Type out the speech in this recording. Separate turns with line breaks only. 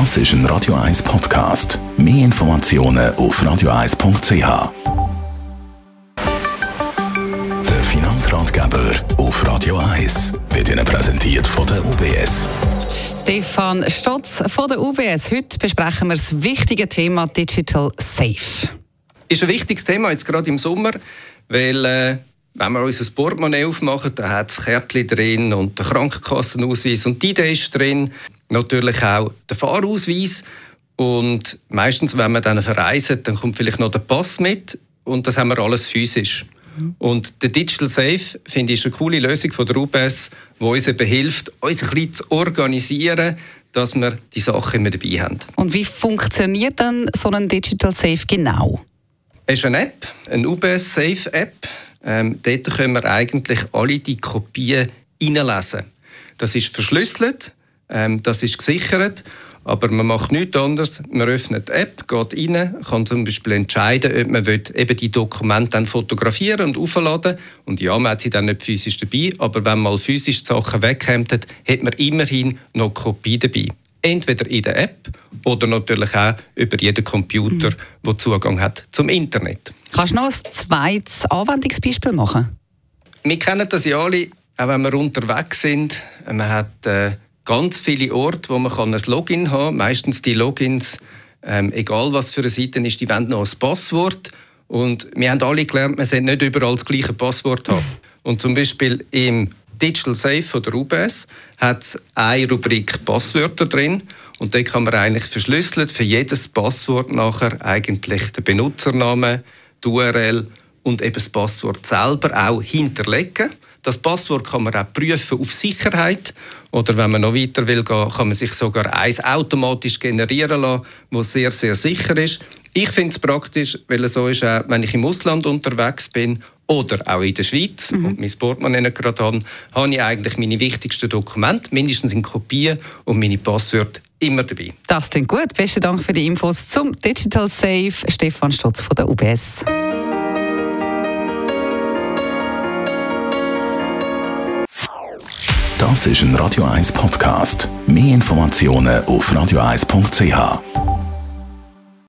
Das ist ein Radio 1 Podcast. Mehr Informationen auf radio1.ch. Der Finanzratgeber auf Radio 1 wird Ihnen präsentiert von der UBS.
Stefan Stotz von der UBS. Heute besprechen wir das wichtige Thema Digital Safe.
Ist ein wichtiges Thema jetzt gerade im Sommer, weil äh, wenn wir unser Portemonnaie aufmachen, da hat es Kärtchen drin und der Krankenkassenausweis und die Idee ist drin. Natürlich auch der Fahrausweis. Und meistens, wenn wir dann verreisen, dann kommt vielleicht noch der Pass mit und das haben wir alles physisch. Und der Digital Safe, finde ich, ist eine coole Lösung von der UBS, die uns eben hilft, uns ein bisschen zu organisieren, dass wir die Sachen immer dabei haben.
Und wie funktioniert dann so ein Digital Safe genau?
Es ist eine App, eine UBS Safe App. Ähm, dort können wir eigentlich alle die Kopien reinlesen. Das ist verschlüsselt, ähm, das ist gesichert, aber man macht nichts anderes. Man öffnet die App, geht rein, kann zum Beispiel entscheiden, ob man eben die Dokumente dann fotografieren und aufladen Und ja, man hat sie dann nicht physisch dabei, aber wenn mal physisch die Sachen wegkommen, hat man immerhin noch Kopie dabei. Entweder in der App oder natürlich auch über jeden Computer, mhm. der Zugang hat zum Internet.
Kannst du noch ein zweites Anwendungsbeispiel machen?
Wir kennen das ja alle, auch wenn wir unterwegs sind. Man hat äh, ganz viele Orte, wo man ein Login haben kann. Meistens die Logins, ähm, egal was für eine Seite ist, die wollen noch ein Passwort. Und wir haben alle gelernt, man sollte nicht überall das gleiche Passwort haben. Und zum Beispiel im Digital Safe von der UBS hat eine Rubrik Passwörter drin. Und dort kann man eigentlich verschlüsselt für jedes Passwort nachher eigentlich den Benutzernamen, die URL und eben das Passwort selber auch hinterlegen. Das Passwort kann man auch prüfen auf Sicherheit oder wenn man noch weiter will kann man sich sogar eins automatisch generieren lassen, was sehr sehr sicher ist. Ich finde es praktisch, weil es so ist, wenn ich im Ausland unterwegs bin oder auch in der Schweiz mhm. und mein Portemonnaie nicht gerade habe, habe ich eigentlich meine wichtigsten Dokumente, mindestens in Kopien und meine Passwörter immer dabei.
Das klingt gut. Besten Dank für die Infos zum Digital Safe. Stefan Stotz von der UBS.
Das ist ein Radio 1 Podcast. Mehr Informationen auf radio1.ch.